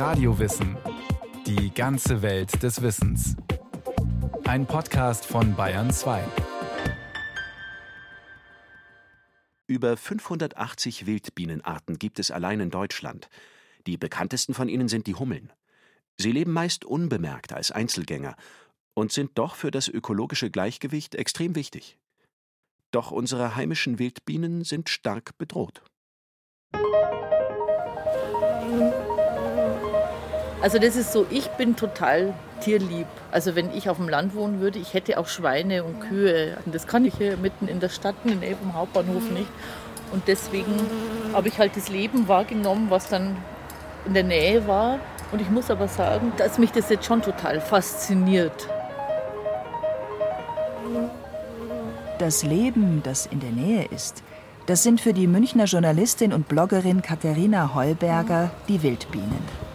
Radiowissen. Die ganze Welt des Wissens. Ein Podcast von Bayern 2. Über 580 Wildbienenarten gibt es allein in Deutschland. Die bekanntesten von ihnen sind die Hummeln. Sie leben meist unbemerkt als Einzelgänger und sind doch für das ökologische Gleichgewicht extrem wichtig. Doch unsere heimischen Wildbienen sind stark bedroht. Also das ist so, ich bin total tierlieb. Also wenn ich auf dem Land wohnen würde, ich hätte auch Schweine und Kühe. Und das kann ich hier mitten in der Stadt, in der Nähe vom Hauptbahnhof nicht. Und deswegen habe ich halt das Leben wahrgenommen, was dann in der Nähe war. Und ich muss aber sagen, dass mich das jetzt schon total fasziniert. Das Leben, das in der Nähe ist, das sind für die Münchner Journalistin und Bloggerin Katharina Heuberger die Wildbienen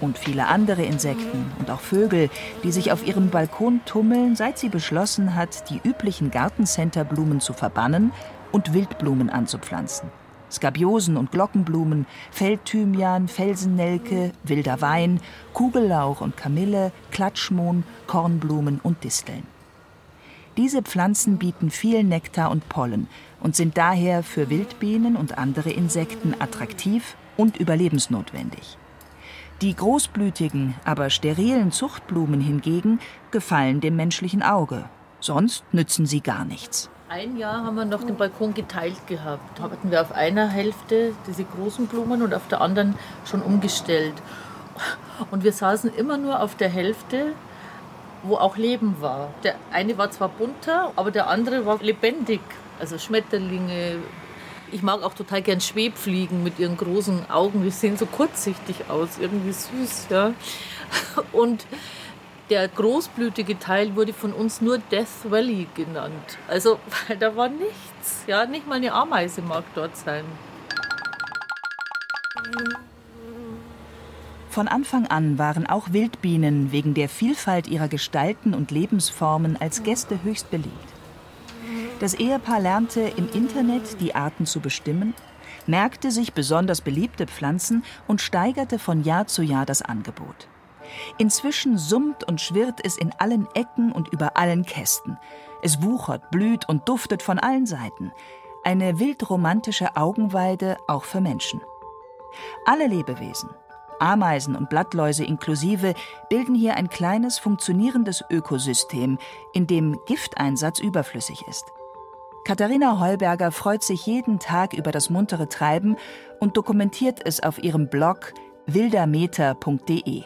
und viele andere Insekten und auch Vögel, die sich auf ihrem Balkon tummeln, seit sie beschlossen hat, die üblichen Gartencenterblumen zu verbannen und Wildblumen anzupflanzen. Skabiosen und Glockenblumen, Feldthymian, Felsennelke, wilder Wein, Kugellauch und Kamille, Klatschmohn, Kornblumen und Disteln. Diese Pflanzen bieten viel Nektar und Pollen und sind daher für Wildbienen und andere Insekten attraktiv und überlebensnotwendig. Die großblütigen, aber sterilen Zuchtblumen hingegen gefallen dem menschlichen Auge. Sonst nützen sie gar nichts. Ein Jahr haben wir noch den Balkon geteilt gehabt. Da hatten wir auf einer Hälfte diese großen Blumen und auf der anderen schon umgestellt. Und wir saßen immer nur auf der Hälfte, wo auch Leben war. Der eine war zwar bunter, aber der andere war lebendig. Also Schmetterlinge, ich mag auch total gern Schwebfliegen mit ihren großen Augen. Die sehen so kurzsichtig aus, irgendwie süß. Ja. Und der großblütige Teil wurde von uns nur Death Valley genannt. Also, weil da war nichts. Ja, nicht mal eine Ameise mag dort sein. Von Anfang an waren auch Wildbienen wegen der Vielfalt ihrer Gestalten und Lebensformen als Gäste höchst beliebt. Das Ehepaar lernte im Internet die Arten zu bestimmen, merkte sich besonders beliebte Pflanzen und steigerte von Jahr zu Jahr das Angebot. Inzwischen summt und schwirrt es in allen Ecken und über allen Kästen. Es wuchert, blüht und duftet von allen Seiten. Eine wildromantische Augenweide auch für Menschen. Alle Lebewesen, Ameisen und Blattläuse inklusive, bilden hier ein kleines funktionierendes Ökosystem, in dem Gifteinsatz überflüssig ist. Katharina Heuberger freut sich jeden Tag über das muntere Treiben und dokumentiert es auf ihrem Blog wildermeter.de.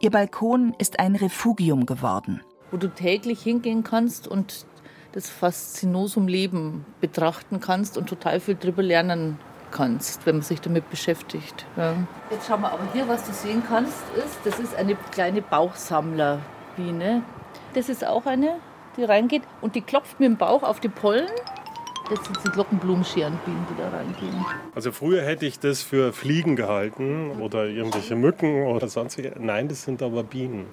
Ihr Balkon ist ein Refugium geworden. Wo du täglich hingehen kannst und das Faszinosum Leben betrachten kannst und total viel drüber lernen kannst, wenn man sich damit beschäftigt. Ja. Jetzt schauen wir aber hier, was du sehen kannst, ist, das ist eine kleine Bauchsammlerbiene. Das ist auch eine die reingeht und die klopft mit dem Bauch auf die Pollen. Das sind die Glockenblumenscherenbienen, die da reingehen. Also früher hätte ich das für Fliegen gehalten oder irgendwelche Mücken oder sonstige. Nein, das sind aber Bienen.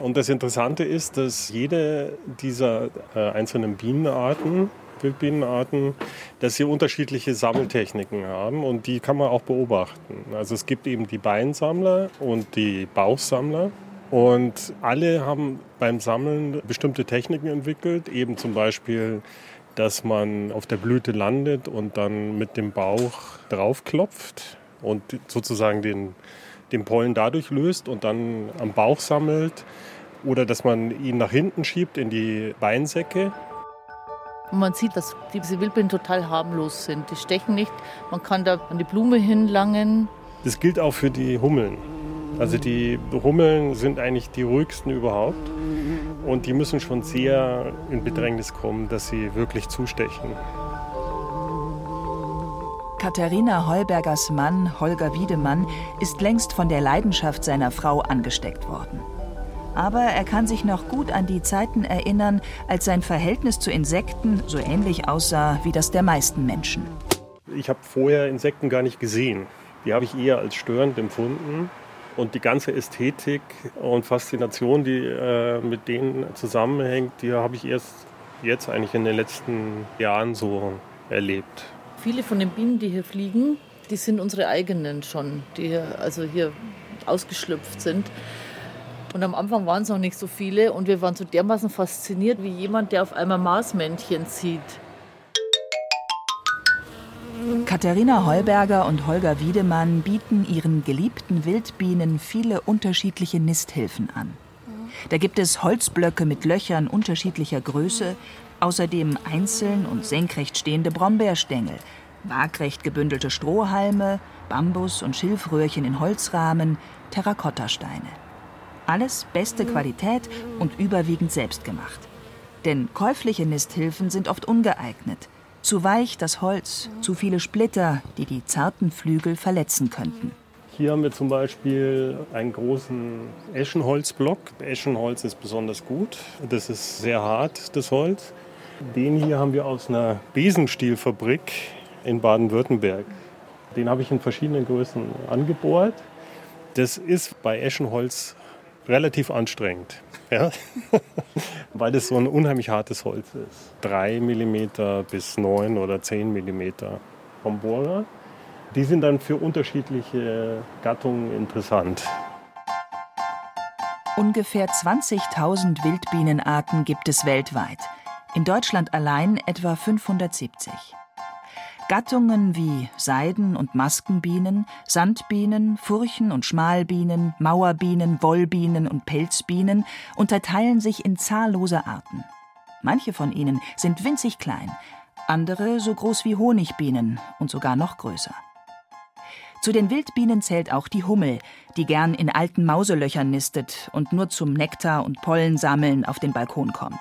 Und das Interessante ist, dass jede dieser äh, einzelnen Bienenarten, Wildbienenarten, dass sie unterschiedliche Sammeltechniken haben und die kann man auch beobachten. Also es gibt eben die Beinsammler und die Bauchsammler. Und alle haben beim Sammeln bestimmte Techniken entwickelt, eben zum Beispiel, dass man auf der Blüte landet und dann mit dem Bauch draufklopft und sozusagen den, den Pollen dadurch löst und dann am Bauch sammelt. Oder dass man ihn nach hinten schiebt in die Beinsäcke. Man sieht, dass diese Wildbienen total harmlos sind. Die stechen nicht. Man kann da an die Blume hinlangen. Das gilt auch für die Hummeln. Also die Hummeln sind eigentlich die ruhigsten überhaupt und die müssen schon sehr in Bedrängnis kommen, dass sie wirklich zustechen. Katharina Heubergers Mann, Holger Wiedemann, ist längst von der Leidenschaft seiner Frau angesteckt worden. Aber er kann sich noch gut an die Zeiten erinnern, als sein Verhältnis zu Insekten so ähnlich aussah wie das der meisten Menschen. Ich habe vorher Insekten gar nicht gesehen. Die habe ich eher als störend empfunden. Und die ganze Ästhetik und Faszination, die äh, mit denen zusammenhängt, die habe ich erst jetzt eigentlich in den letzten Jahren so erlebt. Viele von den Bienen, die hier fliegen, die sind unsere eigenen schon. Die hier, also hier ausgeschlüpft sind. Und am Anfang waren es noch nicht so viele und wir waren so dermaßen fasziniert wie jemand, der auf einmal Marsmännchen sieht. Katharina Heuberger und Holger Wiedemann bieten ihren geliebten Wildbienen viele unterschiedliche Nisthilfen an. Da gibt es Holzblöcke mit Löchern unterschiedlicher Größe, außerdem einzeln und senkrecht stehende Brombeerstängel, waagrecht gebündelte Strohhalme, Bambus- und Schilfröhrchen in Holzrahmen, Terrakottasteine. Alles beste Qualität und überwiegend selbstgemacht. Denn käufliche Nisthilfen sind oft ungeeignet. Zu weich das Holz, zu viele Splitter, die die zarten Flügel verletzen könnten. Hier haben wir zum Beispiel einen großen Eschenholzblock. Eschenholz ist besonders gut. Das ist sehr hart, das Holz. Den hier haben wir aus einer Besenstielfabrik in Baden-Württemberg. Den habe ich in verschiedenen Größen angebohrt. Das ist bei Eschenholz relativ anstrengend, ja? weil das so ein unheimlich hartes Holz ist. 3 mm bis 9 oder 10 mm vom Bohrer. Die sind dann für unterschiedliche Gattungen interessant. Ungefähr 20.000 Wildbienenarten gibt es weltweit. In Deutschland allein etwa 570. Gattungen wie Seiden- und Maskenbienen, Sandbienen, Furchen- und Schmalbienen, Mauerbienen, Wollbienen und Pelzbienen unterteilen sich in zahllose Arten. Manche von ihnen sind winzig klein, andere so groß wie Honigbienen und sogar noch größer. Zu den Wildbienen zählt auch die Hummel, die gern in alten Mauselöchern nistet und nur zum Nektar und Pollensammeln auf den Balkon kommt.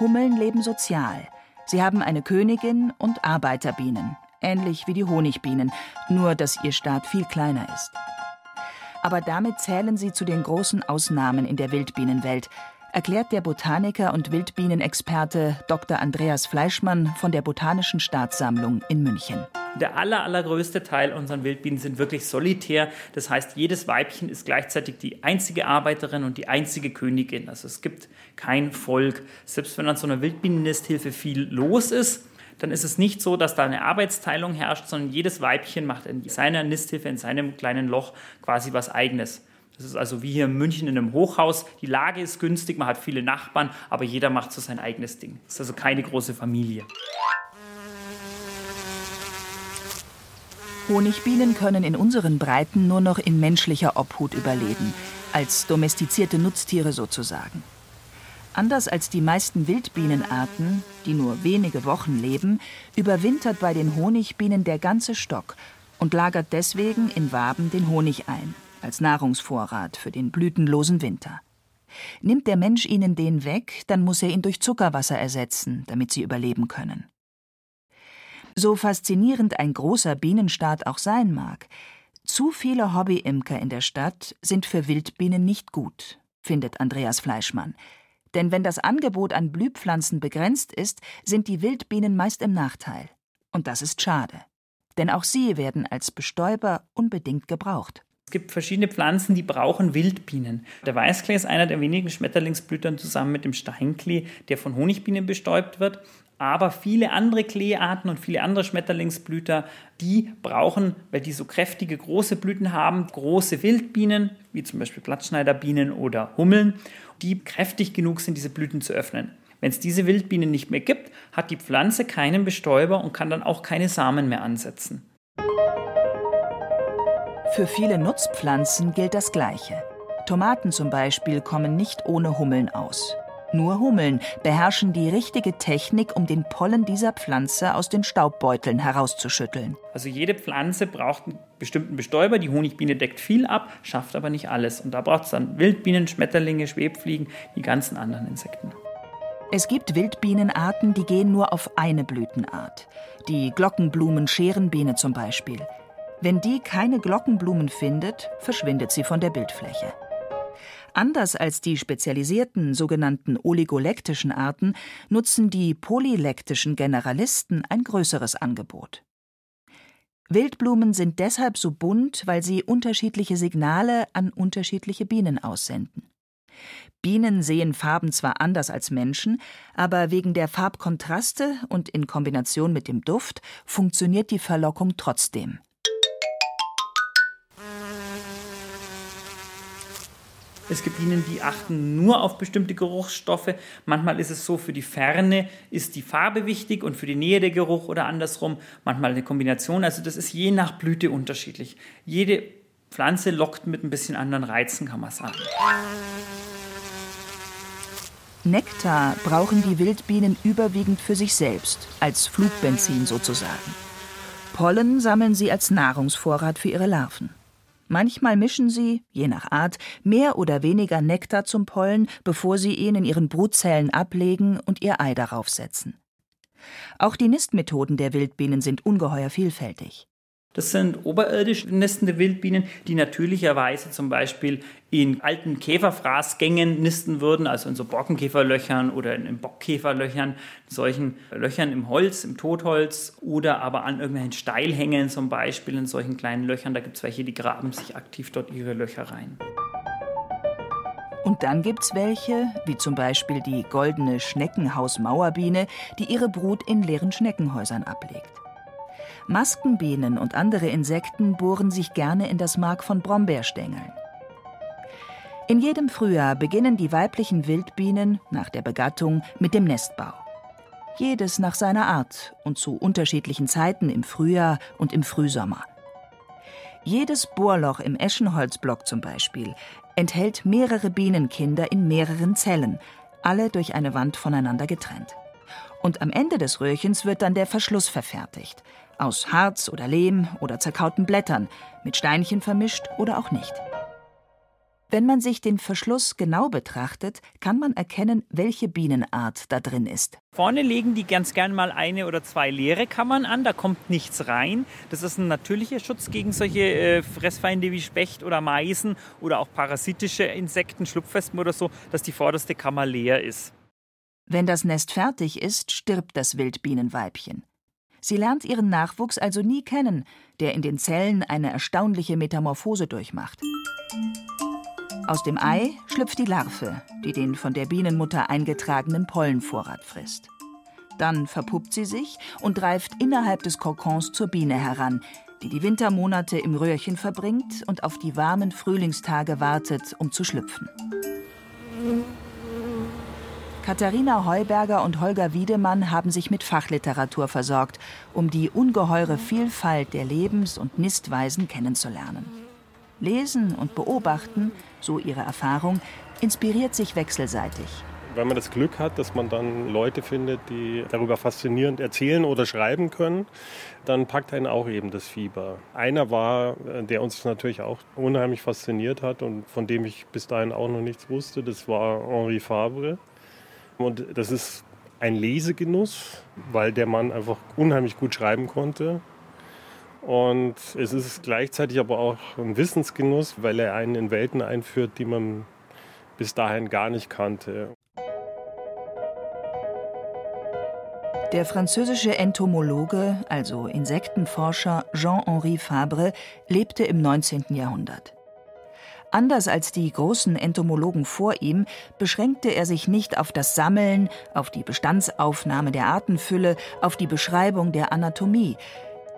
Hummeln leben sozial. Sie haben eine Königin und Arbeiterbienen, ähnlich wie die Honigbienen, nur dass ihr Staat viel kleiner ist. Aber damit zählen sie zu den großen Ausnahmen in der Wildbienenwelt, erklärt der Botaniker und Wildbienenexperte Dr. Andreas Fleischmann von der Botanischen Staatssammlung in München. Der aller, allergrößte Teil unserer Wildbienen sind wirklich solitär. Das heißt, jedes Weibchen ist gleichzeitig die einzige Arbeiterin und die einzige Königin. Also es gibt kein Volk. Selbst wenn an so einer Wildbienennisthilfe viel los ist, dann ist es nicht so, dass da eine Arbeitsteilung herrscht, sondern jedes Weibchen macht in seiner Nisthilfe, in seinem kleinen Loch quasi was Eigenes. Das ist also wie hier in München in einem Hochhaus. Die Lage ist günstig, man hat viele Nachbarn, aber jeder macht so sein eigenes Ding. Das ist also keine große Familie. Honigbienen können in unseren Breiten nur noch in menschlicher Obhut überleben, als domestizierte Nutztiere sozusagen. Anders als die meisten Wildbienenarten, die nur wenige Wochen leben, überwintert bei den Honigbienen der ganze Stock und lagert deswegen in Waben den Honig ein, als Nahrungsvorrat für den blütenlosen Winter. Nimmt der Mensch ihnen den weg, dann muss er ihn durch Zuckerwasser ersetzen, damit sie überleben können. So faszinierend ein großer Bienenstaat auch sein mag, zu viele Hobbyimker in der Stadt sind für Wildbienen nicht gut, findet Andreas Fleischmann. Denn wenn das Angebot an Blühpflanzen begrenzt ist, sind die Wildbienen meist im Nachteil. Und das ist schade. Denn auch sie werden als Bestäuber unbedingt gebraucht. Es gibt verschiedene Pflanzen, die brauchen Wildbienen. Der Weißklee ist einer der wenigen Schmetterlingsblütern zusammen mit dem Steinklee, der von Honigbienen bestäubt wird. Aber viele andere Kleearten und viele andere Schmetterlingsblüter, die brauchen, weil die so kräftige große Blüten haben, große Wildbienen, wie zum Beispiel Blattschneiderbienen oder Hummeln, die kräftig genug sind, diese Blüten zu öffnen. Wenn es diese Wildbienen nicht mehr gibt, hat die Pflanze keinen Bestäuber und kann dann auch keine Samen mehr ansetzen. Für viele Nutzpflanzen gilt das Gleiche. Tomaten zum Beispiel kommen nicht ohne Hummeln aus. Nur Hummeln beherrschen die richtige Technik, um den Pollen dieser Pflanze aus den Staubbeuteln herauszuschütteln. Also jede Pflanze braucht einen bestimmten Bestäuber. Die Honigbiene deckt viel ab, schafft aber nicht alles. Und da braucht es dann Wildbienen, Schmetterlinge, Schwebfliegen, die ganzen anderen Insekten. Es gibt Wildbienenarten, die gehen nur auf eine Blütenart. Die Glockenblumen-Scherenbiene zum Beispiel. Wenn die keine Glockenblumen findet, verschwindet sie von der Bildfläche. Anders als die spezialisierten sogenannten oligolektischen Arten nutzen die polylektischen Generalisten ein größeres Angebot. Wildblumen sind deshalb so bunt, weil sie unterschiedliche Signale an unterschiedliche Bienen aussenden. Bienen sehen Farben zwar anders als Menschen, aber wegen der Farbkontraste und in Kombination mit dem Duft funktioniert die Verlockung trotzdem. Es gibt Bienen, die achten nur auf bestimmte Geruchsstoffe. Manchmal ist es so, für die Ferne ist die Farbe wichtig und für die Nähe der Geruch oder andersrum. Manchmal eine Kombination. Also das ist je nach Blüte unterschiedlich. Jede Pflanze lockt mit ein bisschen anderen Reizen, kann man sagen. Nektar brauchen die Wildbienen überwiegend für sich selbst, als Flugbenzin sozusagen. Pollen sammeln sie als Nahrungsvorrat für ihre Larven. Manchmal mischen sie, je nach Art, mehr oder weniger Nektar zum Pollen, bevor sie ihn in ihren Brutzellen ablegen und ihr Ei darauf setzen. Auch die Nistmethoden der Wildbienen sind ungeheuer vielfältig. Das sind oberirdisch nistende Wildbienen, die natürlicherweise zum Beispiel in alten Käferfraßgängen nisten würden, also in so Borkenkäferlöchern oder in Bockkäferlöchern, solchen Löchern im Holz, im Totholz oder aber an irgendwelchen Steilhängen zum Beispiel in solchen kleinen Löchern. Da gibt es welche, die graben sich aktiv dort ihre Löcher rein. Und dann gibt es welche, wie zum Beispiel die goldene Schneckenhausmauerbiene, die ihre Brut in leeren Schneckenhäusern ablegt. Maskenbienen und andere Insekten bohren sich gerne in das Mark von Brombeerstängeln. In jedem Frühjahr beginnen die weiblichen Wildbienen nach der Begattung mit dem Nestbau. Jedes nach seiner Art und zu unterschiedlichen Zeiten im Frühjahr und im Frühsommer. Jedes Bohrloch im Eschenholzblock zum Beispiel enthält mehrere Bienenkinder in mehreren Zellen, alle durch eine Wand voneinander getrennt. Und am Ende des Röhrchens wird dann der Verschluss verfertigt, aus Harz oder Lehm oder zerkauten Blättern, mit Steinchen vermischt oder auch nicht. Wenn man sich den Verschluss genau betrachtet, kann man erkennen, welche Bienenart da drin ist. Vorne legen die ganz gern mal eine oder zwei leere Kammern an, da kommt nichts rein. Das ist ein natürlicher Schutz gegen solche äh, Fressfeinde wie Specht oder Meisen oder auch parasitische Insekten, Schlupfwespen oder so, dass die vorderste Kammer leer ist. Wenn das Nest fertig ist, stirbt das Wildbienenweibchen. Sie lernt ihren Nachwuchs also nie kennen, der in den Zellen eine erstaunliche Metamorphose durchmacht. Aus dem Ei schlüpft die Larve, die den von der Bienenmutter eingetragenen Pollenvorrat frisst. Dann verpuppt sie sich und reift innerhalb des Kokons zur Biene heran, die die Wintermonate im Röhrchen verbringt und auf die warmen Frühlingstage wartet, um zu schlüpfen. Katharina Heuberger und Holger Wiedemann haben sich mit Fachliteratur versorgt, um die ungeheure Vielfalt der Lebens- und Nistweisen kennenzulernen. Lesen und beobachten, so ihre Erfahrung, inspiriert sich wechselseitig. Wenn man das Glück hat, dass man dann Leute findet, die darüber faszinierend erzählen oder schreiben können, dann packt einen auch eben das Fieber. Einer war, der uns natürlich auch unheimlich fasziniert hat und von dem ich bis dahin auch noch nichts wusste, das war Henri Fabre. Und das ist ein Lesegenuss, weil der Mann einfach unheimlich gut schreiben konnte. Und es ist gleichzeitig aber auch ein Wissensgenuss, weil er einen in Welten einführt, die man bis dahin gar nicht kannte. Der französische Entomologe, also Insektenforscher Jean-Henri Fabre, lebte im 19. Jahrhundert. Anders als die großen Entomologen vor ihm beschränkte er sich nicht auf das Sammeln, auf die Bestandsaufnahme der Artenfülle, auf die Beschreibung der Anatomie,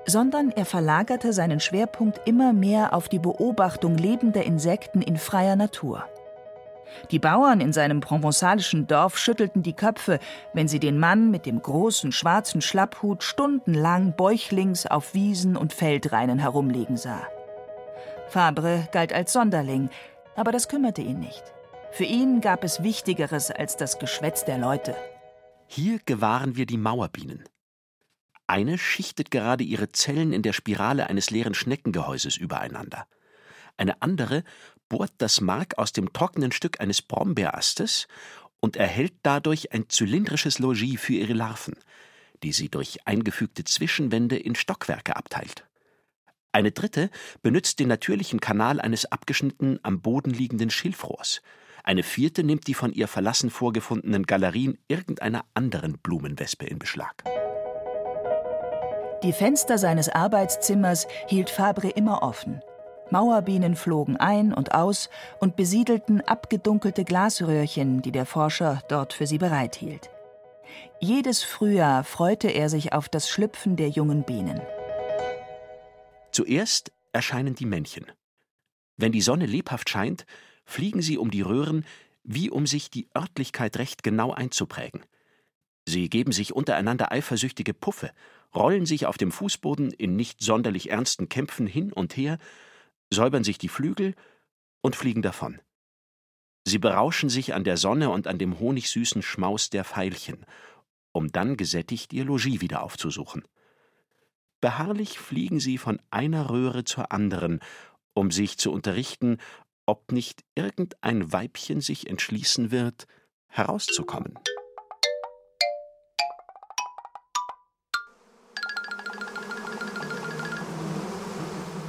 sondern er verlagerte seinen Schwerpunkt immer mehr auf die Beobachtung lebender Insekten in freier Natur. Die Bauern in seinem provençalischen Dorf schüttelten die Köpfe, wenn sie den Mann mit dem großen schwarzen Schlapphut stundenlang bäuchlings auf Wiesen und Feldreinen herumlegen sah. Fabre galt als Sonderling, aber das kümmerte ihn nicht. Für ihn gab es Wichtigeres als das Geschwätz der Leute. Hier gewahren wir die Mauerbienen. Eine schichtet gerade ihre Zellen in der Spirale eines leeren Schneckengehäuses übereinander. Eine andere bohrt das Mark aus dem trockenen Stück eines Brombeerastes und erhält dadurch ein zylindrisches Logis für ihre Larven, die sie durch eingefügte Zwischenwände in Stockwerke abteilt. Eine dritte benützt den natürlichen Kanal eines abgeschnitten am Boden liegenden Schilfrohrs. Eine vierte nimmt die von ihr verlassen vorgefundenen Galerien irgendeiner anderen Blumenwespe in Beschlag. Die Fenster seines Arbeitszimmers hielt Fabre immer offen. Mauerbienen flogen ein und aus und besiedelten abgedunkelte Glasröhrchen, die der Forscher dort für sie bereithielt. Jedes Frühjahr freute er sich auf das Schlüpfen der jungen Bienen. Zuerst erscheinen die Männchen. Wenn die Sonne lebhaft scheint, fliegen sie um die Röhren, wie um sich die Örtlichkeit recht genau einzuprägen. Sie geben sich untereinander eifersüchtige Puffe, rollen sich auf dem Fußboden in nicht sonderlich ernsten Kämpfen hin und her, säubern sich die Flügel und fliegen davon. Sie berauschen sich an der Sonne und an dem honigsüßen Schmaus der Veilchen, um dann gesättigt ihr Logis wieder aufzusuchen. Beharrlich fliegen sie von einer Röhre zur anderen, um sich zu unterrichten, ob nicht irgendein Weibchen sich entschließen wird, herauszukommen.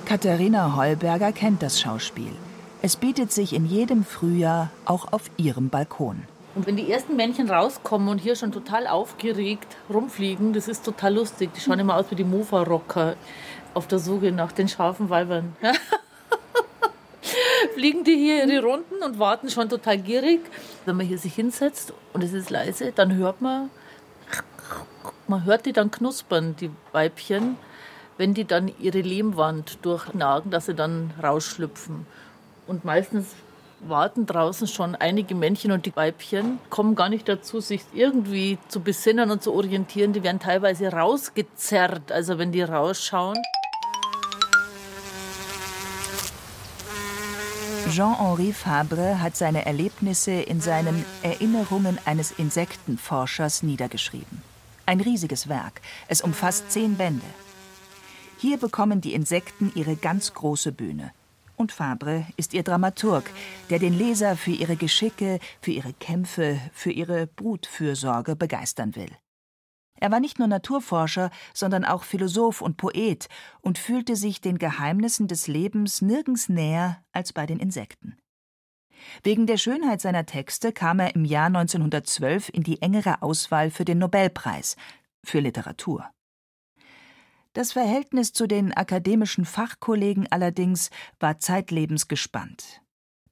Katharina Heuberger kennt das Schauspiel. Es bietet sich in jedem Frühjahr auch auf ihrem Balkon. Und wenn die ersten Männchen rauskommen und hier schon total aufgeregt rumfliegen, das ist total lustig. Die schauen immer aus wie die Mofa-Rocker auf der Suche nach den scharfen Weibern. Fliegen die hier ihre Runden und warten schon total gierig. Wenn man hier sich hinsetzt und es ist leise, dann hört man, man hört die dann knuspern, die Weibchen wenn die dann ihre Lehmwand durchnagen, dass sie dann rausschlüpfen. Und meistens warten draußen schon einige Männchen und die Weibchen, kommen gar nicht dazu, sich irgendwie zu besinnen und zu orientieren. Die werden teilweise rausgezerrt, also wenn die rausschauen. Jean-Henri Fabre hat seine Erlebnisse in seinen Erinnerungen eines Insektenforschers niedergeschrieben. Ein riesiges Werk. Es umfasst zehn Bände. Hier bekommen die Insekten ihre ganz große Bühne. Und Fabre ist ihr Dramaturg, der den Leser für ihre Geschicke, für ihre Kämpfe, für ihre Brutfürsorge begeistern will. Er war nicht nur Naturforscher, sondern auch Philosoph und Poet und fühlte sich den Geheimnissen des Lebens nirgends näher als bei den Insekten. Wegen der Schönheit seiner Texte kam er im Jahr 1912 in die engere Auswahl für den Nobelpreis für Literatur. Das Verhältnis zu den akademischen Fachkollegen allerdings war zeitlebens gespannt.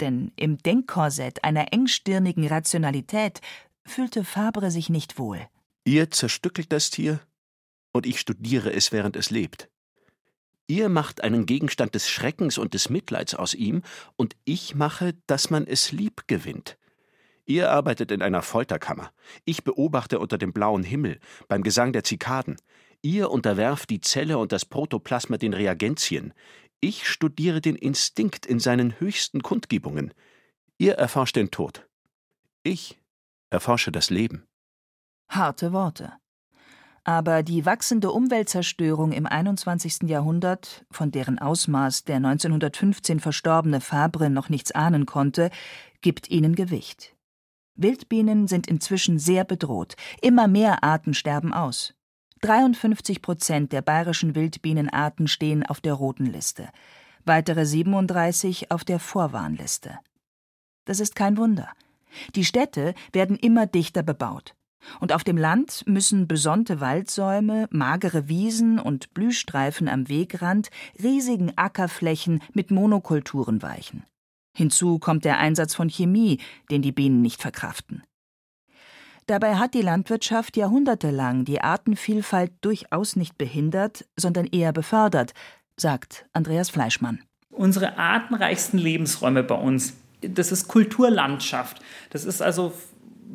Denn im Denkkorsett einer engstirnigen Rationalität fühlte Fabre sich nicht wohl. Ihr zerstückelt das Tier und ich studiere es, während es lebt. Ihr macht einen Gegenstand des Schreckens und des Mitleids aus ihm, und ich mache, dass man es lieb gewinnt. Ihr arbeitet in einer Folterkammer. Ich beobachte unter dem blauen Himmel, beim Gesang der Zikaden. Ihr unterwerft die Zelle und das Protoplasma den Reagenzien. Ich studiere den Instinkt in seinen höchsten Kundgebungen. Ihr erforscht den Tod. Ich erforsche das Leben. Harte Worte. Aber die wachsende Umweltzerstörung im 21. Jahrhundert, von deren Ausmaß der 1915 verstorbene Fabre noch nichts ahnen konnte, gibt ihnen Gewicht. Wildbienen sind inzwischen sehr bedroht. Immer mehr Arten sterben aus. 53 Prozent der bayerischen Wildbienenarten stehen auf der roten Liste, weitere 37 auf der Vorwarnliste. Das ist kein Wunder. Die Städte werden immer dichter bebaut. Und auf dem Land müssen besonnte Waldsäume, magere Wiesen und Blühstreifen am Wegrand riesigen Ackerflächen mit Monokulturen weichen. Hinzu kommt der Einsatz von Chemie, den die Bienen nicht verkraften. Dabei hat die Landwirtschaft jahrhundertelang die Artenvielfalt durchaus nicht behindert, sondern eher befördert, sagt Andreas Fleischmann. Unsere artenreichsten Lebensräume bei uns, das ist Kulturlandschaft. Das ist also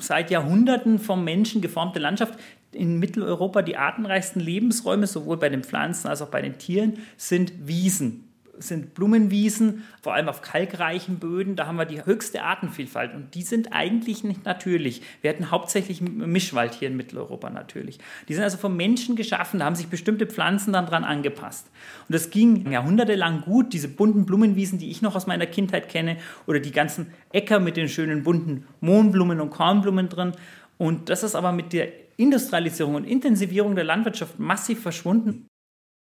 seit Jahrhunderten vom Menschen geformte Landschaft. In Mitteleuropa die artenreichsten Lebensräume, sowohl bei den Pflanzen als auch bei den Tieren, sind Wiesen sind Blumenwiesen, vor allem auf kalkreichen Böden. Da haben wir die höchste Artenvielfalt und die sind eigentlich nicht natürlich. Wir hatten hauptsächlich Mischwald hier in Mitteleuropa natürlich. Die sind also vom Menschen geschaffen, da haben sich bestimmte Pflanzen dann dran angepasst. Und das ging jahrhundertelang gut, diese bunten Blumenwiesen, die ich noch aus meiner Kindheit kenne, oder die ganzen Äcker mit den schönen bunten Mohnblumen und Kornblumen drin. Und das ist aber mit der Industrialisierung und Intensivierung der Landwirtschaft massiv verschwunden.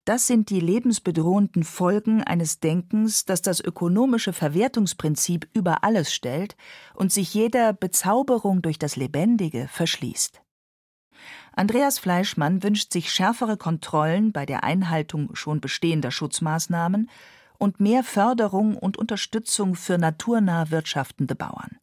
Das sind die lebensbedrohenden Folgen eines Denkens, das das ökonomische Verwertungsprinzip über alles stellt und sich jeder Bezauberung durch das Lebendige verschließt. Andreas Fleischmann wünscht sich schärfere Kontrollen bei der Einhaltung schon bestehender Schutzmaßnahmen und mehr Förderung und Unterstützung für naturnah wirtschaftende Bauern.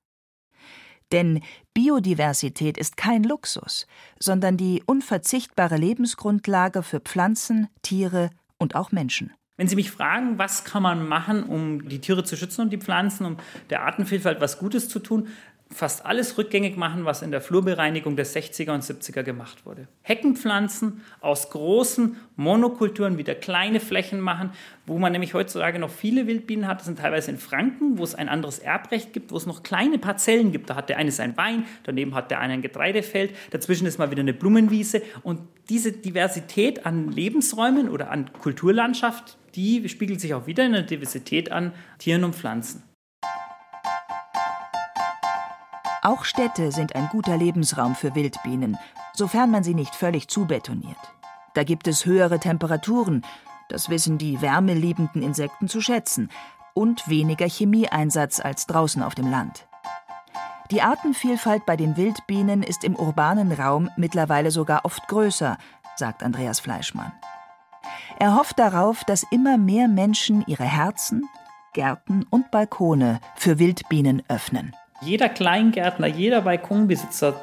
Denn Biodiversität ist kein Luxus, sondern die unverzichtbare Lebensgrundlage für Pflanzen, Tiere und auch Menschen. Wenn Sie mich fragen, was kann man machen, um die Tiere zu schützen und die Pflanzen, um der Artenvielfalt was Gutes zu tun, fast alles rückgängig machen, was in der Flurbereinigung der 60er und 70er gemacht wurde. Heckenpflanzen aus großen Monokulturen wieder kleine Flächen machen, wo man nämlich heutzutage noch viele Wildbienen hat. Das sind teilweise in Franken, wo es ein anderes Erbrecht gibt, wo es noch kleine Parzellen gibt. Da hat der eine sein Wein, daneben hat der eine ein Getreidefeld, dazwischen ist mal wieder eine Blumenwiese. Und diese Diversität an Lebensräumen oder an Kulturlandschaft, die spiegelt sich auch wieder in der Diversität an Tieren und Pflanzen. Auch Städte sind ein guter Lebensraum für Wildbienen, sofern man sie nicht völlig zubetoniert. Da gibt es höhere Temperaturen, das wissen die wärmeliebenden Insekten zu schätzen, und weniger Chemieeinsatz als draußen auf dem Land. Die Artenvielfalt bei den Wildbienen ist im urbanen Raum mittlerweile sogar oft größer, sagt Andreas Fleischmann. Er hofft darauf, dass immer mehr Menschen ihre Herzen, Gärten und Balkone für Wildbienen öffnen. Jeder Kleingärtner, jeder Balkonbesitzer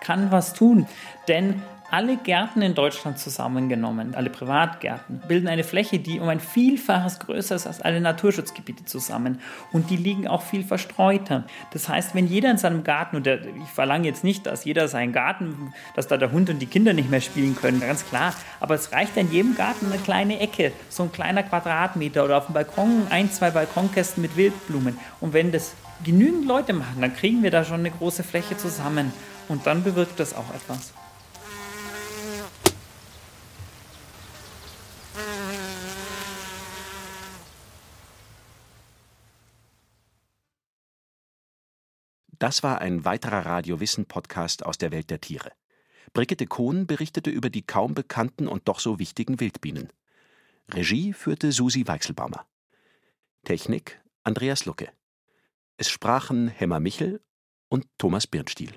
kann was tun, denn alle Gärten in Deutschland zusammengenommen, alle Privatgärten, bilden eine Fläche, die um ein Vielfaches größer ist als alle Naturschutzgebiete zusammen. Und die liegen auch viel verstreuter. Das heißt, wenn jeder in seinem Garten, und der, ich verlange jetzt nicht, dass jeder seinen Garten, dass da der Hund und die Kinder nicht mehr spielen können, ganz klar, aber es reicht in jedem Garten eine kleine Ecke, so ein kleiner Quadratmeter oder auf dem Balkon ein, zwei Balkonkästen mit Wildblumen. Und wenn das genügend Leute machen, dann kriegen wir da schon eine große Fläche zusammen. Und dann bewirkt das auch etwas. Das war ein weiterer Radiowissen-Podcast aus der Welt der Tiere. Brigitte Kohn berichtete über die kaum bekannten und doch so wichtigen Wildbienen. Regie führte Susi Weichselbaumer. Technik Andreas Lucke. Es sprachen Hemmer Michel und Thomas Birnstiel.